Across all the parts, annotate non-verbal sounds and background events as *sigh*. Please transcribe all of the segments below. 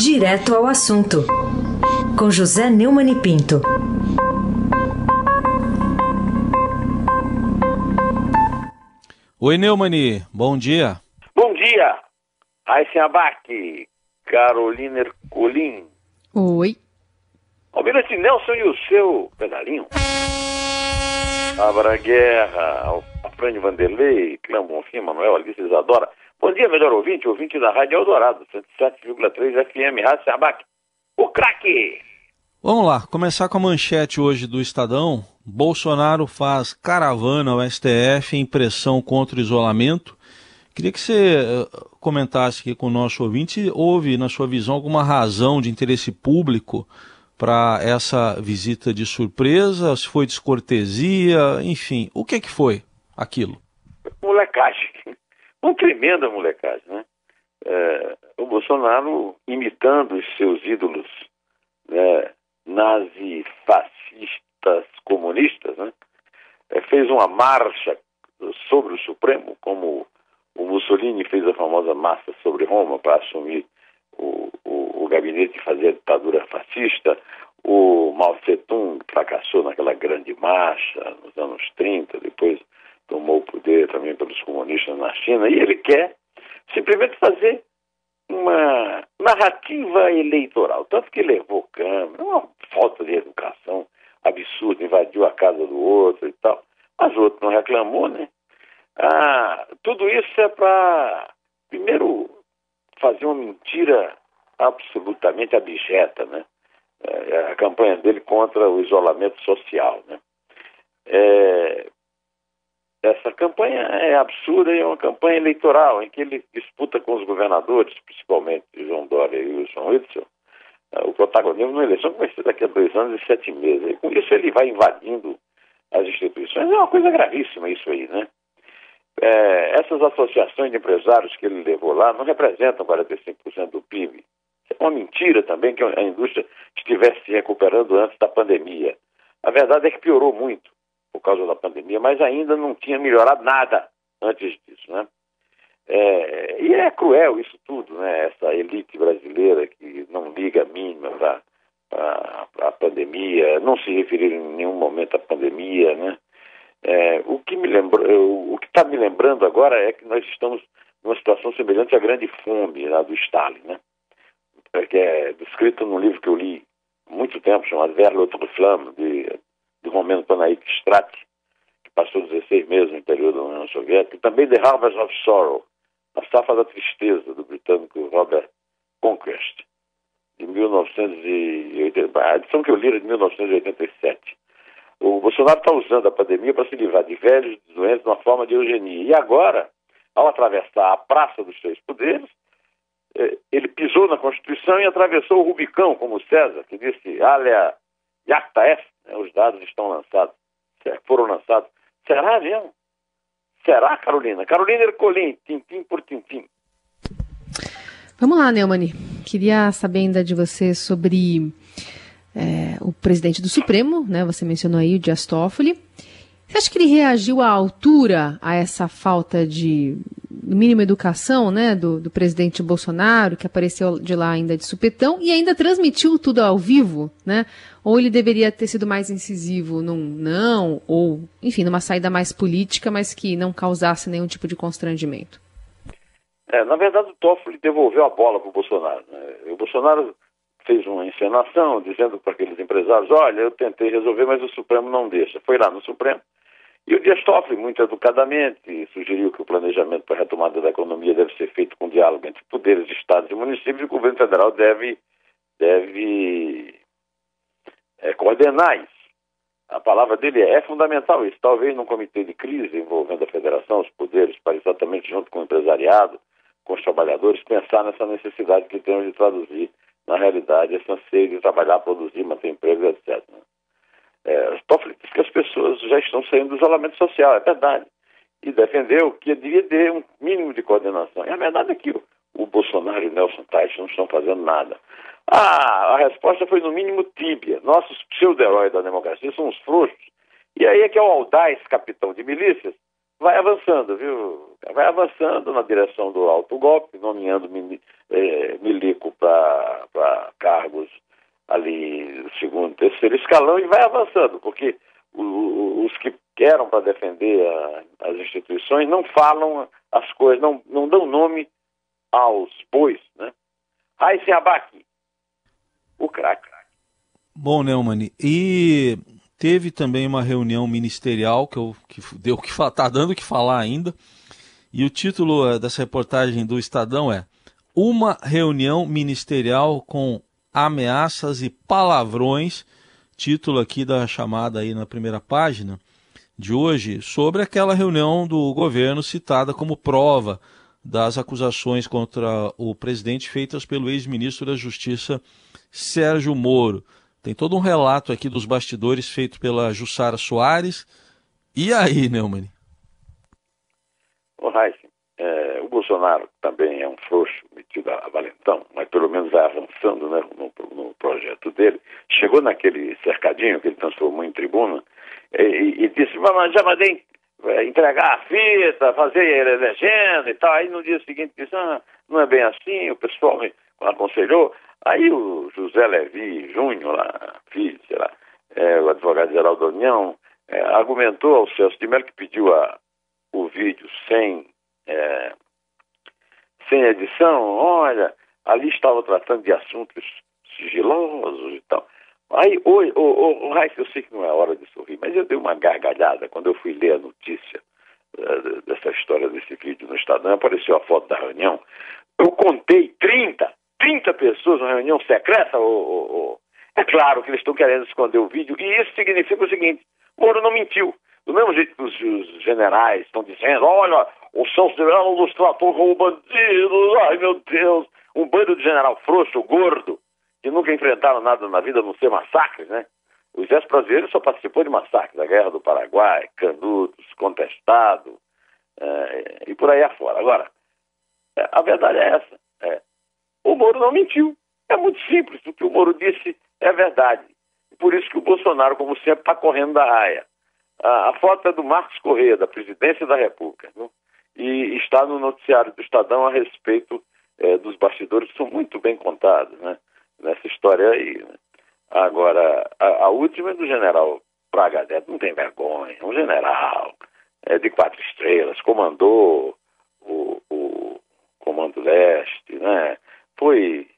Direto ao assunto, com José Neumann e Pinto. Oi, Neumani, bom dia. Bom dia, Aysen Abac, Carolina Ercolim. Oi. Almirante Nelson e o seu pedalinho. Abra Guerra, Afrânio Vanderlei, Clã Bonfim, Manuel Alice Isadora. Bom dia, melhor ouvinte, ouvinte da Rádio Eldorado, 107,3 FM, Rádio Sabac. O craque! Vamos lá, começar com a manchete hoje do Estadão. Bolsonaro faz caravana ao STF em pressão contra o isolamento. Queria que você eh, comentasse aqui com o nosso ouvinte se houve, na sua visão, alguma razão de interesse público para essa visita de surpresa, se foi descortesia, enfim, o que que foi aquilo? Molecagem, uma tremenda molecagem, né? É, o Bolsonaro imitando os seus ídolos né, nazi-fascistas comunistas, né? É, fez uma marcha sobre o Supremo, como o Mussolini fez a famosa marcha sobre Roma para assumir o, o, o gabinete e fazer a ditadura fascista. O Mao Tse-tung fracassou naquela grande marcha nos anos 30, depois tomou o poder também pelos comunistas na China, e ele quer simplesmente fazer uma narrativa eleitoral, tanto que levou câmera, uma falta de educação absurda, invadiu a casa do outro e tal, mas o outro não reclamou, né? Ah, tudo isso é para, primeiro, fazer uma mentira absolutamente abjeta, né? É, a campanha dele contra o isolamento social, né? É, essa campanha é absurda e é uma campanha eleitoral em que ele disputa com os governadores, principalmente João Dória e Wilson, é, o protagonismo na eleição que vai ser daqui a dois anos e sete meses. E com isso ele vai invadindo as instituições. É uma coisa gravíssima isso aí, né? É, essas associações de empresários que ele levou lá não representam 45% do PIB. É uma mentira também que a indústria estivesse se recuperando antes da pandemia. A verdade é que piorou muito por causa da pandemia, mas ainda não tinha melhorado nada antes disso, né? É, e é cruel isso tudo, né? Essa elite brasileira que não liga a mínima para a pandemia, não se referir em nenhum momento à pandemia, né? É, o que me lembrou, o que está me lembrando agora é que nós estamos numa situação semelhante à grande fome lá do Stalin, né? É, que é descrito num livro que eu li há muito tempo, chamado Vers l'autre flamme, de, de Romeno Panaik Strat, que passou 16 meses no interior da União Soviética, e também The Harvest of Sorrow, A Safa da Tristeza, do britânico Robert Conquest, de 1980, a edição que eu li era de 1987. O Bolsonaro está usando a pandemia para se livrar de velhos, de doentes, uma forma de eugenia. E agora, ao atravessar a Praça dos Três Poderes, eh, ele pisou na Constituição e atravessou o Rubicão, como César, que disse, alia jacta est, os dados estão lançados, foram lançados. Será mesmo? Será, Carolina? Carolina Ercolim, tintim por tintim. Vamos lá, Neumani. Queria saber ainda de você sobre é, o presidente do Supremo, né? Você mencionou aí o Dias Toffoli. Você acha que ele reagiu à altura a essa falta de mínima educação, né, do, do, presidente Bolsonaro, que apareceu de lá ainda de supetão e ainda transmitiu tudo ao vivo, né? Ou ele deveria ter sido mais incisivo num não, ou, enfim, numa saída mais política, mas que não causasse nenhum tipo de constrangimento? É, na verdade, o Toffoli devolveu a bola para o Bolsonaro. Né? O Bolsonaro fez uma encenação dizendo para aqueles empresários: olha, eu tentei resolver, mas o Supremo não deixa. Foi lá no Supremo. E o Dias Toffoli, muito educadamente, sugeriu que o planejamento para a retomada da economia deve ser feito com diálogo entre poderes, estados e municípios, e o governo federal deve, deve é, coordenar isso. A palavra dele é, é fundamental isso. Talvez num comitê de crise envolvendo a federação, os poderes, para exatamente junto com o empresariado, com os trabalhadores, pensar nessa necessidade que temos de traduzir na realidade, esse anseio de trabalhar, produzir, manter emprego, etc. É, que as pessoas já estão saindo do isolamento social, é verdade. E defendeu que devia ter um mínimo de coordenação. E a verdade é que o, o Bolsonaro e o Nelson Tais não estão fazendo nada. Ah, a resposta foi no mínimo tíbia. Nossos pseudo-heróis da democracia são os frouxos. E aí é que é o audaz capitão de milícias vai avançando, viu? Vai avançando na direção do alto golpe, nomeando é, milico para cargos ali segundo, terceiro escalão e vai avançando, porque o, os que eram para defender a, as instituições não falam as coisas, não, não dão nome aos bois, né? Raíssa Abac, o craque. Bom, Neumann, e teve também uma reunião ministerial que, eu, que deu que está dando o que falar ainda, e o título eh, dessa reportagem do Estadão é Uma reunião ministerial com ameaças e palavrões, título aqui da chamada aí na primeira página de hoje, sobre aquela reunião do governo citada como prova das acusações contra o presidente feitas pelo ex-ministro da Justiça Sérgio Moro. Tem todo um relato aqui dos bastidores feito pela Jussara Soares. E aí, Neumann? O Heisen, é, o Bolsonaro também é um frouxo metido a valentão, mas pelo menos vai avançando né, no, no, projeto dele. Chegou naquele cercadinho que ele transformou em tribuna e, e disse, mas já mandei é, entregar a fita, fazer legenda e tal. Aí no dia seguinte disse, ah, não é bem assim, o pessoal me aconselhou. Aí o José Levi Júnior, lá, filho, sei lá, é, o advogado-geral da União, é, argumentou ao Celso de Mello que pediu a, o vídeo sem, sem edição, olha, ali estava tratando de assuntos sigilosos e tal. Aí, oi, o, o, o eu sei que não é hora de sorrir, mas eu dei uma gargalhada quando eu fui ler a notícia uh, dessa história desse vídeo no Estadão, apareceu a foto da reunião. Eu contei 30, 30 pessoas na reunião secreta, o, é claro que eles estão querendo esconder o vídeo, e isso significa o seguinte, Moro não mentiu. Do mesmo jeito que os, os generais estão dizendo, olha, o São Severino nos tratou como bandidos, ai meu Deus, um bando de general frouxo, gordo, que nunca enfrentaram nada na vida a não ser massacres, né? O exército brasileiro só participou de massacres, da Guerra do Paraguai, Canudos, Contestado, é, e por aí afora. Agora, é, a verdade é essa. É, o Moro não mentiu. É muito simples. O que o Moro disse é verdade. Por isso que o Bolsonaro, como sempre, está correndo da raia. A, a, foto é do Marcos Correia, da presidência da República, viu? E está no noticiário do Estadão a respeito é, dos bastidores, que são muito bem contados, né? nessa história aí. Né? Agora, a, a, última é do general Braga Neto, não tem vergonha, um general é, de quatro estrelas, comandou o, o Comando Leste, né? foi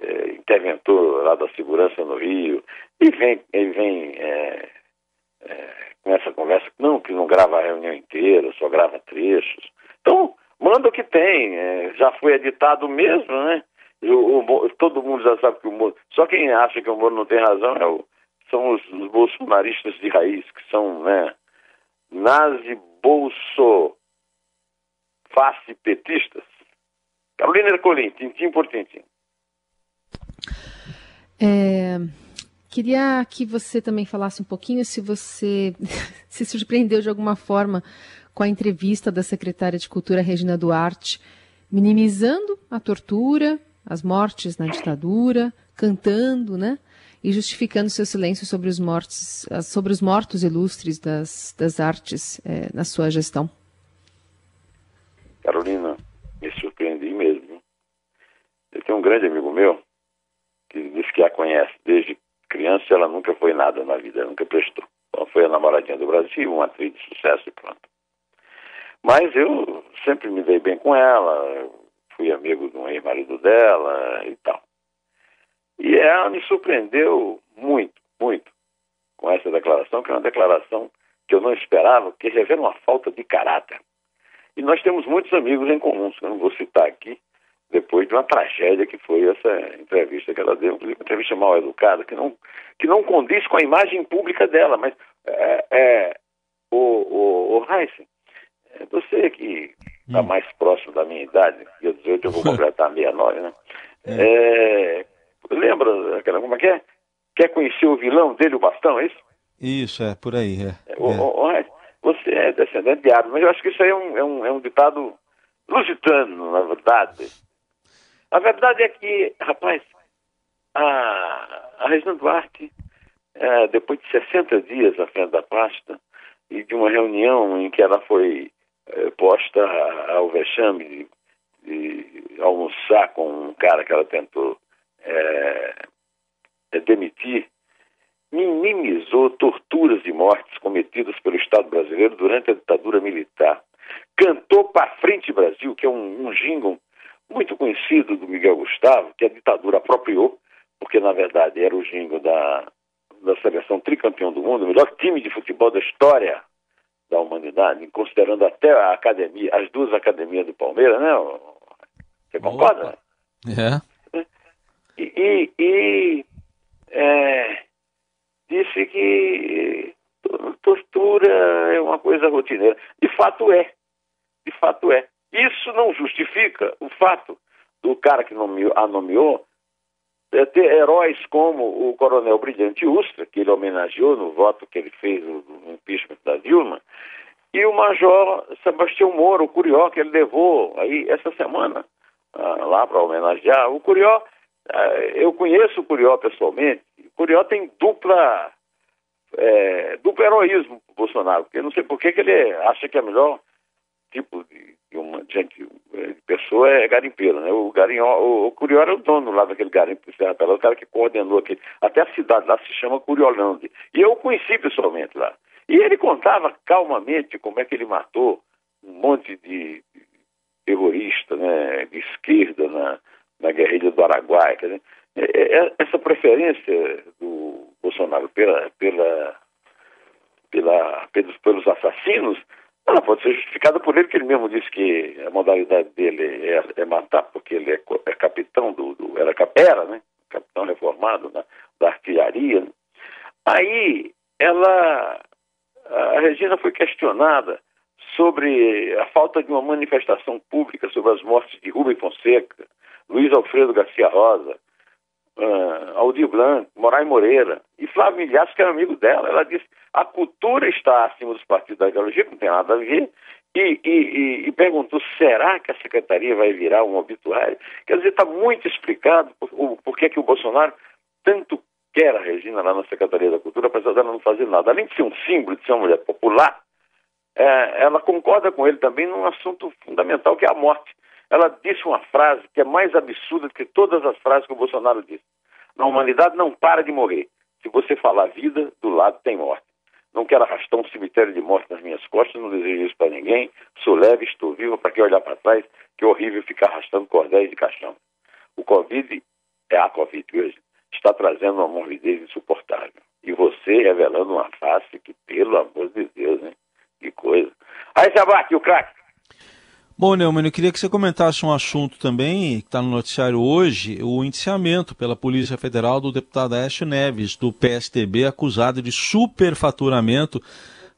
é, interventor lá da segurança no Rio, e vem, ele vem é, é, com essa conversa, não, que não grava a reunião inteira, só grava trechos. Então, manda o que tem, é, já foi editado mesmo, né? O, o, todo mundo já sabe que o Moro. Só quem acha que o Moro não tem razão é o, são os, os, bolsonaristas de raiz, que são, né? Nazi, bolso, face petistas. Carolina Ercolim, tintim por tintim. É, queria que você também falasse um pouquinho se você *laughs* se surpreendeu de alguma forma com a entrevista da secretária de Cultura Regina Duarte, minimizando a tortura, as mortes na ditadura, cantando, né? E justificando seu silêncio sobre os mortos, sobre os mortos ilustres das, das artes é, na sua gestão. Carolina, me surpreendi mesmo. Eu tenho um grande amigo meu que diz que a conhece desde criança ela nunca foi nada na vida, nunca prestou. Ela foi a namoradinha do Brasil, uma atriz de sucesso e pronto. Mas eu sempre me dei bem com ela, fui amigo um ex-marido dela e tal. E ela me surpreendeu muito, muito com essa declaração, que é uma declaração que eu não esperava, que revela uma falta de caráter. E nós temos muitos amigos em comum, eu não vou citar aqui, depois de uma tragédia que foi essa entrevista que ela deu, uma entrevista mal educada, que não, que não condiz com a imagem pública dela, mas é, é o, o, o Heisen, é você que está hum. mais próximo da minha idade, dia 18 eu vou *laughs* completar 69, né? É. É, lembra aquela, como é que é? Quer conhecer o vilão dele, o bastão, é isso? Isso, é, por aí, é. é o, o, o, você é descendente de árvore, mas eu acho que isso aí é um, é um, é um ditado lusitano, na verdade. A verdade é que, rapaz, a, a Regina Duarte, é, depois de 60 dias à frente da pasta, e de uma reunião em que ela foi é, posta ao vexame de, de, almoçar com um cara que ela tentou é, demitir, minimizou torturas e mortes cometidas pelo Estado brasileiro durante a ditadura militar. Cantou para frente Brasil, que é um, um jingle muito conhecido do Miguel Gustavo, que a ditadura apropriou, porque na verdade era o jingle da, da seleção tricampeão do mundo, o melhor time de futebol da história da humanidade, considerando até a academia, as duas academias do Palmeiras, né? Você concorda? É. E, e, e é, disse que tortura é uma coisa rotineira. De fato é. De fato é. Isso não justifica o fato do cara que nomeou, a nomeou é, ter heróis como o coronel Brilhante Ustra, que ele homenageou no voto que ele fez no impeachment da Dilma, e o major Sebastião Moro, o Curió, que ele levou aí essa semana ah, lá para homenagear. O Curió, ah, eu conheço o Curió pessoalmente, o Curió tem dupla, é, duplo heroísmo Bolsonaro, porque eu não sei por que ele acha que é melhor tipo de, uma gente, de pessoa é garimpeiro, né? O garinho, o, o Curió era o dono lá daquele garimpo de Serra Pelada, o cara que coordenou aquele, até a cidade lá se chama Curiolândia. E eu o conheci pessoalmente lá. E ele contava calmamente como é que ele matou um monte de terrorista, né, de esquerda na, na guerrilha do Araguaia. Quer dizer, é, é, essa preferência do Bolsonaro pela, pela, pela, pelos, pelos assassinos ela pode ser justificada por ele, que ele mesmo disse que a modalidade dele é, é matar, porque ele é, é capitão do, do, era, era, né? Capitão reformado né? da artilharia. Né? Aí ela, a Regina foi questionada sobre a falta de uma manifestação pública sobre as mortes de Rubem Fonseca, Luiz Alfredo Garcia Rosa, uh, Aldir Blanc, Moraes Moreira e Flávio Milhares, que era amigo dela. Ela disse a cultura está acima dos partidos da ideologia, não tem nada a ver, e, e, e, e perguntou, será que a secretaria vai virar um obituário? Quer dizer, está muito explicado por, por, por que, que o Bolsonaro tanto quer a Regina lá na Secretaria da Cultura, apesar dela não fazer nada. Além de ser um símbolo, de ser uma mulher popular, é, ela concorda com ele também num assunto fundamental, que é a morte. Ela disse uma frase que é mais absurda do que todas as frases que o Bolsonaro disse. A humanidade não para de morrer. Se você falar vida, do lado tem morte. Não quero arrastar um cemitério de morte nas minhas costas, não desejo isso para ninguém. Sou leve, estou vivo, para que olhar para trás, que horrível ficar arrastando cordéis de caixão. O Covid é a Covid hoje. Está trazendo uma morbidez insuportável. E você revelando uma face que, pelo amor de Deus, né? Que coisa. Aí, Sabate, o craque. Bom, Neumann, eu queria que você comentasse um assunto também que está no noticiário hoje, o indiciamento pela Polícia Federal do deputado Aécio Neves, do PSTB, acusado de superfaturamento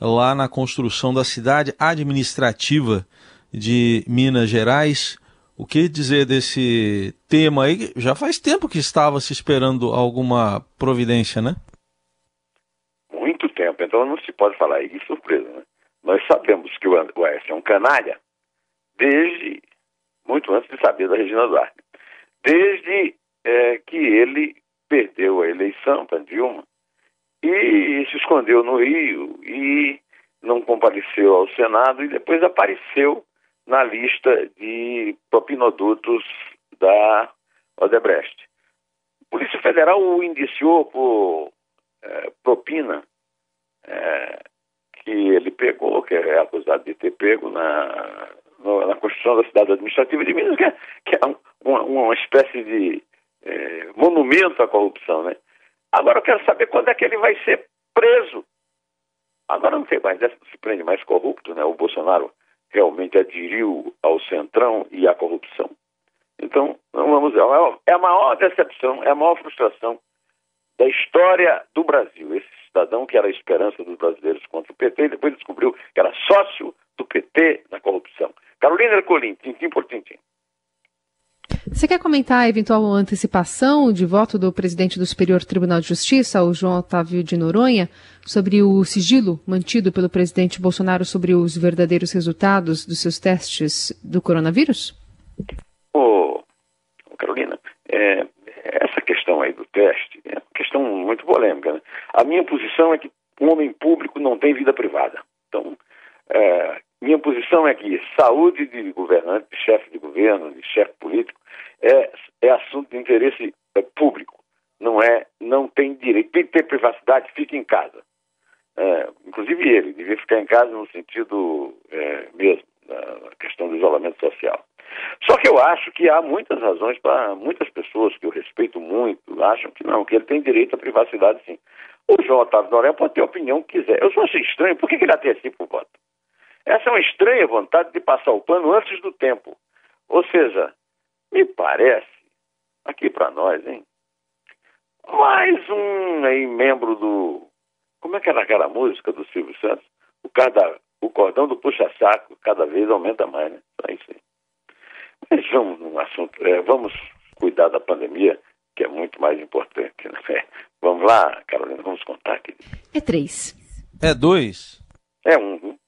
lá na construção da cidade administrativa de Minas Gerais. O que dizer desse tema aí? Já faz tempo que estava se esperando alguma providência, né? Muito tempo, então não se pode falar aí de surpresa, né? Nós sabemos que o Aécio é um canalha, desde muito antes de saber da Regina Duarte, desde é, que ele perdeu a eleição para Dilma e se escondeu no Rio e não compareceu ao Senado e depois apareceu na lista de propinodutos da Odebrecht. A Polícia Federal o indiciou por é, propina é, que ele pegou, que é acusado de ter pego na no, na construção da cidade administrativa de Minas, que é, que é um, uma, uma, espécie de é, monumento à corrupção, né? Agora eu quero saber quando é que ele vai ser preso. Agora não tem mais dessa, se prende mais corrupto, né? O Bolsonaro realmente aderiu ao centrão e à corrupção. Então, vamos é, é a maior decepção, é a maior frustração da história do Brasil. Esse cidadão que era a esperança dos brasileiros contra o PT, depois descobriu que era sócio do PT na corrupção. Carolina Ercolim, tintim por tintim. Você quer comentar a eventual antecipação de voto do presidente do Superior Tribunal de Justiça, o João Otávio de Noronha, sobre o sigilo mantido pelo presidente Bolsonaro sobre os verdadeiros resultados dos seus testes do coronavírus? Ô, Carolina, é, essa questão aí do teste é uma questão muito polêmica. Né? A minha posição é que um homem público não tem vida privada. Então, é, minha posição é que saúde de governante, de chefe de governo, de chefe político, é, é assunto de interesse é, público. Não é, não tem direito, tem que ter privacidade, fique em casa. É, inclusive ele devia ficar em casa no sentido é, mesmo, da questão do isolamento social. Só que eu acho que há muitas razões para muitas pessoas que eu respeito muito, acham que não, que ele tem direito à privacidade sim. O João Otávio Norel pode ter a opinião que quiser. Eu só achei estranho, por que, ele antecipa o voto? Essa é uma estranha vontade de passar o pano antes do tempo. Ou seja, me parece, aqui para nós, hein? Mais um aí membro do. Como é que era aquela música do Silvio Santos? O, cada, o cordão do puxa-saco cada vez aumenta mais, né? Só isso aí. Mas vamos num assunto. É, vamos cuidar da pandemia, que é muito mais importante, né? *laughs* Vamos lá, Carolina, vamos contar aqui. É três. É dois. É um.